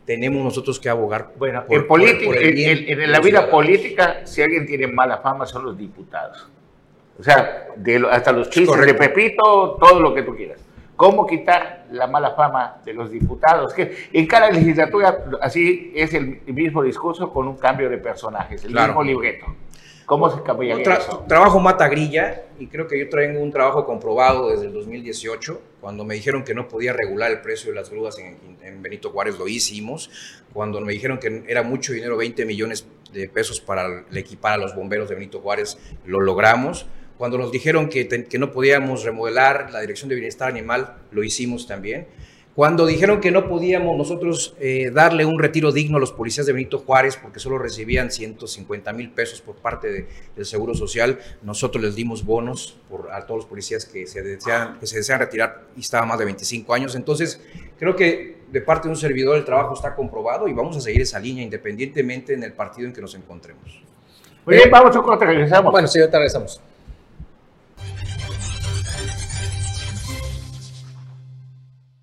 tenemos nosotros que abogar Bueno, por- en, política, por- por el en, bien en- en de la vida ciudadanos. política, si alguien tiene mala fama, son los diputados. O sea, de hasta los chistes Correcto. de Pepito, todo lo que tú quieras. ¿Cómo quitar la mala fama de los diputados? Que en cada legislatura así es el mismo discurso con un cambio de personajes, el Claro. mismo libreto. ¿Cómo se cambiaría Tra- eso? trabajo mata grilla y creo que yo traigo un trabajo comprobado desde el 2018, cuando me dijeron que no podía regular el precio de las grúas en, en Benito Juárez, lo hicimos. Cuando me dijeron que era mucho dinero, 20 millones de pesos para equipar a los bomberos de Benito Juárez, lo logramos. Cuando nos dijeron que no podíamos remodelar la Dirección de Bienestar Animal, lo hicimos también. Cuando dijeron que no podíamos nosotros eh, darle un retiro digno a los policías de Benito Juárez porque solo recibían 150 mil pesos por parte de- del Seguro Social, nosotros les dimos bonos por, a todos los policías que se, desean, que se desean retirar y estaban más de 25 años. Entonces, creo que de parte de un servidor el trabajo está comprobado y vamos a seguir esa línea independientemente en el partido en que nos encontremos. Muy bien, vamos a corte, regresamos. Bueno, sí, ahorita regresamos.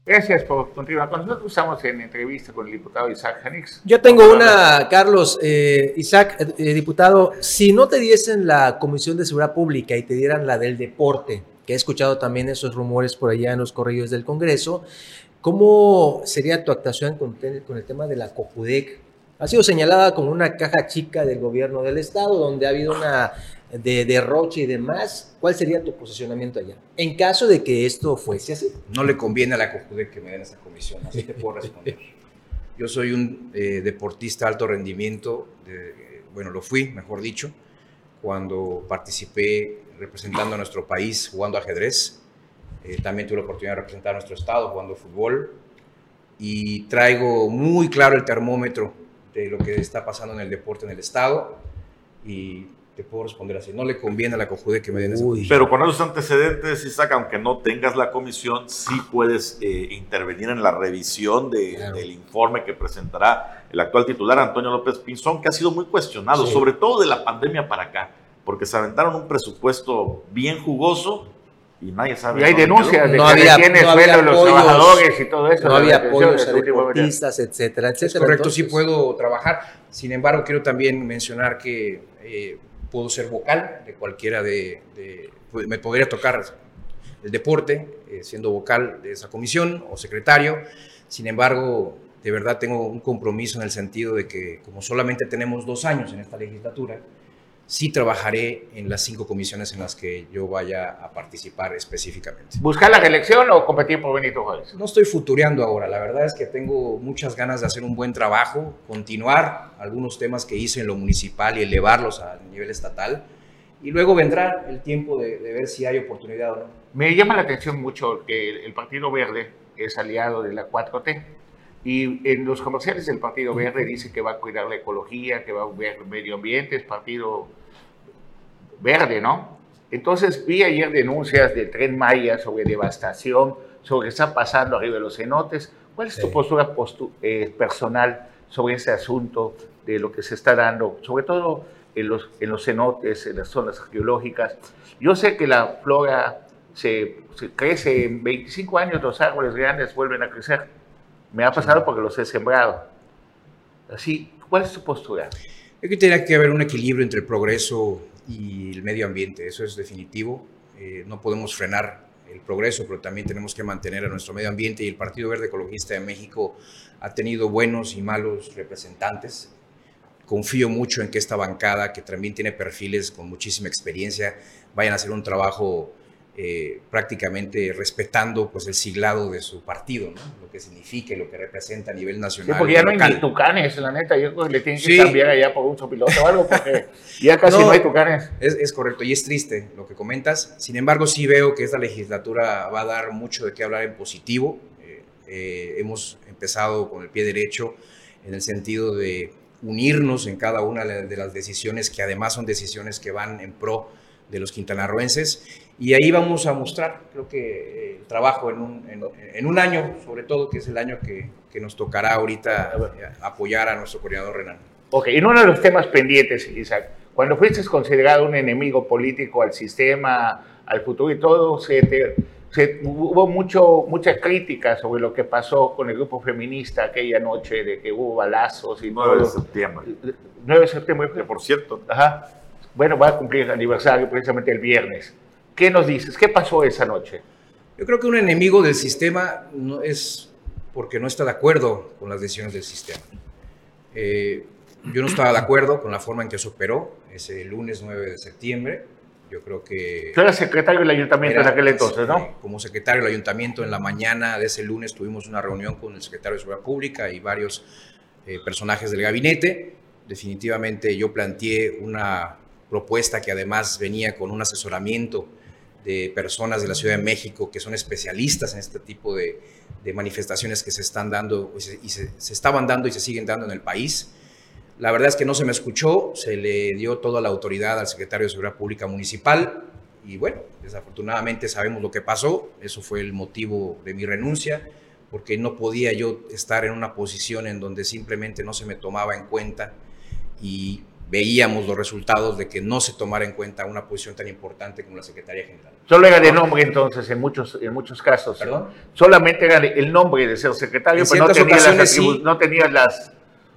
Gracias por continuar con nosotros. Estamos en entrevista con el diputado Isaac Janix. Yo tengo una, Carlos, eh, Isaac, eh, eh, diputado, si no te diesen la Comisión de Seguridad Pública y te dieran la del deporte, que he escuchado también esos rumores por allá en los correos del Congreso, ¿cómo sería tu actuación con, el tema de la COJUDEC? Ha sido señalada como una caja chica del gobierno del Estado, donde ha habido una de derroche y demás. ¿Cuál sería tu posicionamiento allá? En caso de que esto fuese así. No le conviene a la COJUDE que me den esa comisión, así te puedo responder. Yo soy un eh, deportista de alto rendimiento, de- bueno, lo fui, mejor dicho, cuando participé representando a nuestro país jugando ajedrez. Eh, también tuve la oportunidad de representar a nuestro estado jugando fútbol. Y traigo muy claro el termómetro de lo que está pasando en el deporte en el estado. Y te puedo responder así. No le conviene a la COJUDE que me den esa Pero con esos antecedentes, Isaac, aunque no tengas la comisión, sí puedes eh, intervenir en la revisión de- del informe que presentará el actual titular, Antonio López Pinzón, que ha sido muy cuestionado, Sí. sobre todo de la pandemia para acá, porque se aventaron un presupuesto bien jugoso y nadie sabe. Y hay denuncias de No que había, retiene no sueldo había de los apoyos, trabajadores y todo eso. No había apoyos a deportistas, etcétera, Es etcétera. correcto, sí puedo trabajar. Sin embargo, quiero también mencionar que eh, puedo ser vocal de cualquiera de, pues, me podría tocar el deporte, eh, siendo vocal de esa comisión o secretario. Sin embargo, de verdad tengo un compromiso en el sentido de que como solamente tenemos dos años en esta legislatura, sí trabajaré en las cinco comisiones en las que yo vaya a participar específicamente. ¿Buscar la reelección o competir por Benito Juárez? No estoy futureando ahora, la verdad es que tengo muchas ganas de hacer un buen trabajo, continuar algunos temas que hice en lo municipal y elevarlos al nivel estatal. Y luego vendrá el tiempo de, de ver si hay oportunidad o no. Me llama la atención mucho que el, el Partido Verde es aliado de la 4T. Y en los comerciales del Partido Verde dice que va a cuidar la ecología, que va a cuidar el medio ambiente, es Partido Verde, ¿no? Entonces vi ayer denuncias del Tren Maya sobre devastación, sobre qué está pasando arriba de los cenotes. ¿Cuál es tu postura postu- eh, personal sobre ese asunto de lo que se está dando, sobre todo en los, en los cenotes, en las zonas arqueológicas? Yo sé que la flora se, se crece en 25 años, los árboles grandes vuelven a crecer. Me ha pasado porque los he sembrado. Así, ¿cuál es tu postura? Creo que tiene que haber un equilibrio entre el progreso y el medio ambiente, eso es definitivo. Eh, no podemos frenar el progreso, pero también tenemos que mantener a nuestro medio ambiente y el Partido Verde Ecologista de México ha tenido buenos y malos representantes. Confío mucho en que esta bancada, que también tiene perfiles con muchísima experiencia, vayan a hacer un trabajo eh, prácticamente respetando pues, el siglado de su partido, ¿no? lo que significa y lo que representa a nivel Sí, nacional. porque ya no hay ni tucanes, la neta. Yo creo que le tienen que Sí. cambiar allá por un sopilote o algo, porque ya casi no, hay tucanes. Es, es correcto y es triste lo que comentas. Sin embargo, sí veo que esta legislatura va a dar mucho de qué hablar en positivo. Eh, eh, hemos empezado con el pie derecho en el sentido de unirnos en cada una de las decisiones que además son decisiones que van en pro de los quintanarroenses. Y ahí vamos a mostrar, creo que eh, el trabajo en un, en, en un año, sobre todo, que es el año que, que nos tocará ahorita eh, apoyar a nuestro coordinador Renan. Ok, y uno de los temas pendientes, Isaac, cuando fuiste considerado un enemigo político al sistema, al futuro y todo, se te- se- hubo mucho, mucha crítica sobre lo que pasó con el grupo feminista aquella noche, de que hubo balazos y 9 de todo. septiembre. 9 de septiembre. Que por cierto, Ajá. Bueno, va a cumplir el aniversario precisamente el viernes. ¿Qué nos dices? ¿Qué pasó esa noche? Yo creo que un enemigo del sistema no es porque no está de acuerdo con las decisiones del sistema. Eh, yo no estaba de acuerdo con la forma en que se operó ese lunes 9 de septiembre. Yo creo que... Tú eras secretario del ayuntamiento en aquel entonces, ¿no? eh, Como secretario del ayuntamiento, en la mañana de ese lunes tuvimos una reunión con el secretario de Seguridad Pública y varios eh, personajes del gabinete. Definitivamente yo planteé una propuesta que además venía con un asesoramiento de personas de la Ciudad de México que son especialistas en este tipo de, manifestaciones que se están dando y se- se estaban dando y se siguen dando en el país. La verdad es que no se me escuchó, se le dio toda la autoridad al secretario de Seguridad Pública Municipal y bueno, desafortunadamente sabemos lo que pasó, eso fue el motivo de mi renuncia, porque no podía yo estar en una posición en donde simplemente no se me tomaba en cuenta y veíamos los resultados de que no se tomara en cuenta una posición tan importante como la Secretaría General. Solo era de nombre entonces en muchos, en muchos casos. ¿Perdón? Solamente era el nombre de ser secretario, En pero no tenía, las sí. no tenía las,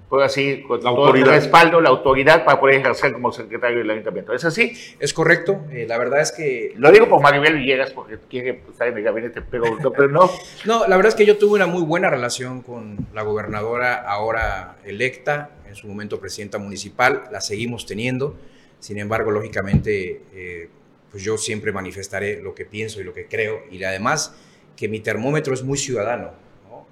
por así, con todo autoridad. el respaldo, la autoridad para poder ejercer como secretario del ayuntamiento. ¿Es así? Es correcto, eh, la verdad es que... Lo digo por Maribel Villegas porque quiere estar en el gabinete, pero, no, pero no. No, la verdad es que yo tuve una muy buena relación con la gobernadora ahora electa, en su momento presidenta municipal, la seguimos teniendo. Sin embargo, lógicamente, eh, pues yo siempre manifestaré lo que pienso y lo que creo. Y además, que mi termómetro es muy ciudadano.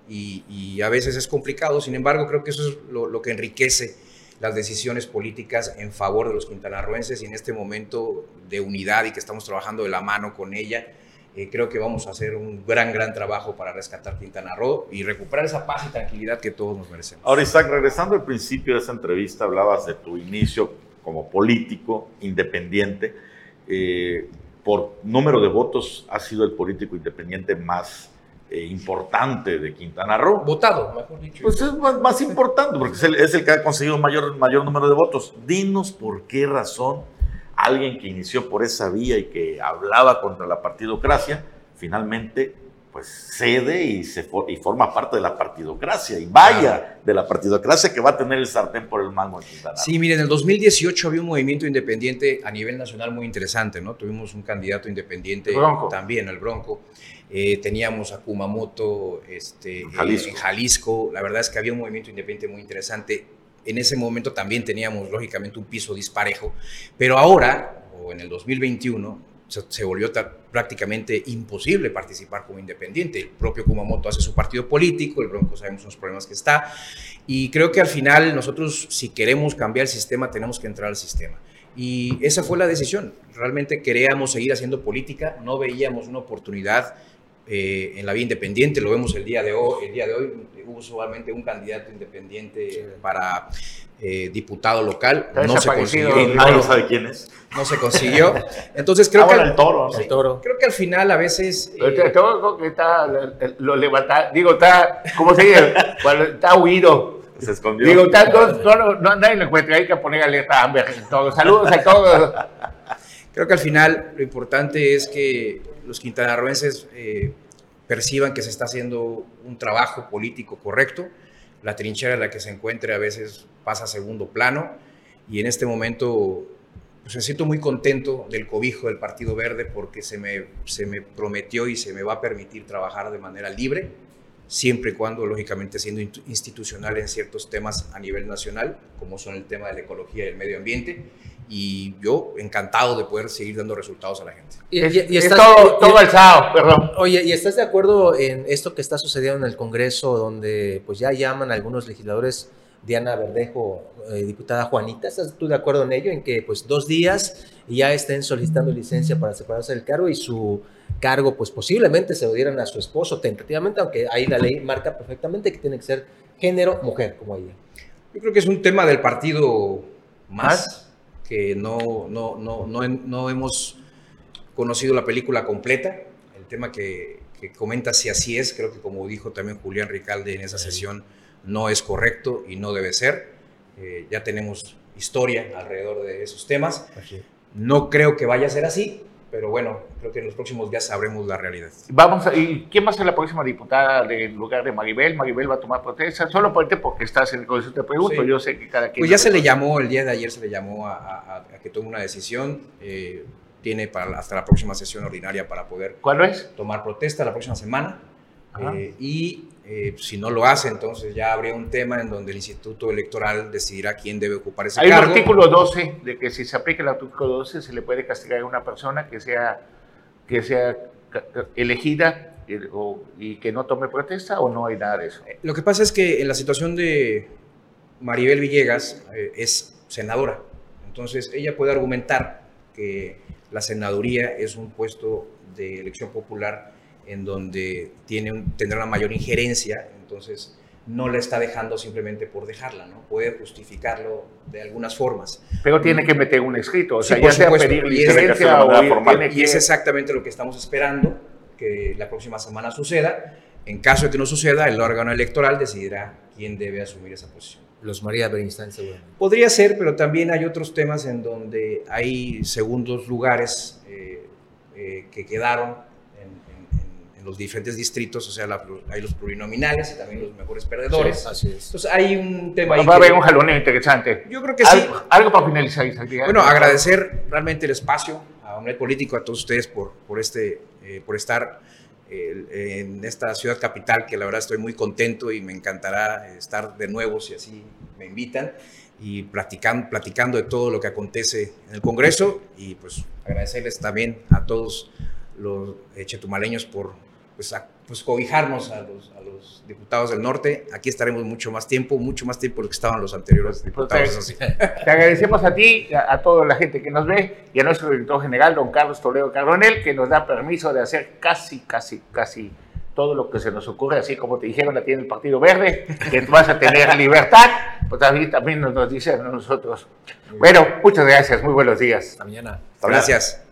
Y, y a veces es complicado, sin embargo, creo que eso es lo, lo que enriquece las decisiones políticas en favor de los quintanarroenses y en este momento de unidad y que estamos trabajando de la mano con ella, eh, creo que vamos a hacer un gran, gran trabajo para rescatar Quintana Roo y recuperar esa paz y tranquilidad que todos nos merecemos. Ahora, Isaac, regresando al principio de esa entrevista, hablabas de tu inicio como político independiente, eh, por número de votos, ha sido el político independiente más eh, importante de Quintana Roo. Votado, mejor dicho. Pues es más, más importante, porque es el, es el que ha conseguido mayor, mayor número de votos. Dinos por qué razón alguien que inició por esa vía y que hablaba contra la partidocracia, finalmente pues cede y, se y forma parte de la partidocracia. Y vaya de la partidocracia que va a tener el sartén por el mango en Quintana. Sí, miren, en el 2018 había un movimiento independiente a nivel nacional muy interesante, ¿no? Tuvimos un candidato independiente El también, el Bronco. Eh, teníamos a Kumamoto este, eh, Jalisco. en Jalisco. La verdad es que había un movimiento independiente muy interesante. En ese momento también teníamos, lógicamente, un piso disparejo. Pero ahora, o en el 2021, se, se volvió prácticamente imposible participar como independiente. El propio Kumamoto hace su partido político, el Bronco sabemos los problemas que está. Y creo que al final nosotros, si queremos cambiar el sistema, tenemos que entrar al sistema. Y esa fue la decisión. Realmente queríamos seguir haciendo política, no veíamos una oportunidad eh, en la vía independiente, lo vemos el día de hoy. El día de hoy hubo solamente un candidato independiente para eh, diputado local, no se consiguió. Nadie sabe quién es. No se consiguió. Entonces creo Ah, que bueno, el toro, ¿no? sí, El toro. creo que al final a veces eh, está, lo levanta, digo, está, ¿cómo se dice? Cuando está huido. Se escondió. Digo, está, no, no, no, nadie lo encuentra, hay que poner alerta Amber. en todo. Saludos a todos. Creo que al final lo importante es que los quintanarroenses eh, perciban que se está haciendo un trabajo político correcto. La trinchera en la que se encuentre a veces pasa a segundo plano y en este momento pues, me siento muy contento del cobijo del Partido Verde porque se me, se me prometió y se me va a permitir trabajar de manera libre, siempre y cuando, lógicamente, siendo institucional en ciertos temas a nivel nacional, como son el tema de la ecología y el medio ambiente. Y yo encantado de poder seguir dando resultados a la gente. Y, Es, y- y es estás- todo, y- todo alzado, perdón. Oye, ¿y estás de acuerdo en esto que está sucediendo en el Congreso, donde pues ya llaman algunos legisladores, Diana Verdejo, eh, diputada Juanita, ¿estás tú de acuerdo en ello? En que pues dos días y ya estén solicitando licencia para separarse del cargo y su cargo pues posiblemente se lo dieran a su esposo tentativamente, aunque ahí la ley marca perfectamente que tiene que ser género mujer como ella. Yo creo que es un tema del partido más, ¿Más? Que no, no, no, no, no hemos conocido la película completa. El tema que, que comenta si así es, creo que como dijo también Julián Ricalde en esa sesión, no es correcto y no debe ser. Eh, ya tenemos historia alrededor de esos temas. No creo que vaya a ser así, pero bueno, creo que en los próximos días sabremos la realidad. Vamos a, ¿Y quién va a ser la próxima diputada del lugar de Maribel? Maribel va a tomar protesta, solo por porque estás en el Congreso, te pregunto, Sí. yo sé que cada quien... Pues ya se le llamó, el día de ayer se le llamó a, a- a que tome una decisión. eh, tiene para, hasta la próxima sesión ordinaria para poder ¿Cuándo es? tomar protesta la próxima semana. Eh, y eh, si no lo hace, entonces ya habría un tema en donde el Instituto Electoral decidirá quién debe ocupar ese Hay un cargo. artículo 12 de que si se aplica el artículo 12 se le puede castigar a una persona que sea, que sea elegida eh, y que no tome protesta o no hay nada de eso. Lo que pasa es que en la situación de Maribel Villegas eh, es senadora, entonces ella puede argumentar que la senaduría es un puesto de elección popular en donde tiene un- tendrá una mayor injerencia, entonces no la está dejando simplemente por dejarla, ¿no? Puede justificarlo de algunas formas. Pero tiene que meter un escrito, o Sí, sea, por ya sea pedir y es- licencia o tiene y es exactamente lo que estamos esperando que la próxima semana suceda. En caso de que no suceda, el órgano electoral decidirá quién debe asumir esa posición. Los María Bernstein seguramente. Podría ser, pero también hay otros temas en donde hay segundos lugares eh, eh, que quedaron los diferentes distritos, o sea, la- hay los plurinominales y también los mejores perdedores. Sí, así es. Entonces hay un tema ahí Va a haber un jaloneo interesante. Yo creo que sí. Algo, algo para finalizar, Isaac. Bueno, agradecer realmente el espacio a Omelet Político, a todos ustedes por, por, este, eh, por estar eh, en esta ciudad capital, que la verdad estoy muy contento y me encantará estar de nuevo si así me invitan y platicando, platicando de todo lo que acontece en el Congreso y pues agradecerles también a todos los eh, chetumaleños por pues, a- pues, cobijarnos a los, a los diputados del norte. Aquí estaremos mucho más tiempo, mucho más tiempo de lo que estaban los anteriores diputados. eso sí. Te agradecemos a ti, a, a toda la gente que nos ve y a nuestro director general, don Carlos Toledo Cardonel, que nos da permiso de hacer casi, casi, casi todo lo que se nos ocurre, así como te dijeron, la tiene el Partido Verde, que vas a tener libertad pues también, también nos, nos dicen a nosotros. Bueno, muchas gracias, muy buenos días. Hasta mañana. Gracias.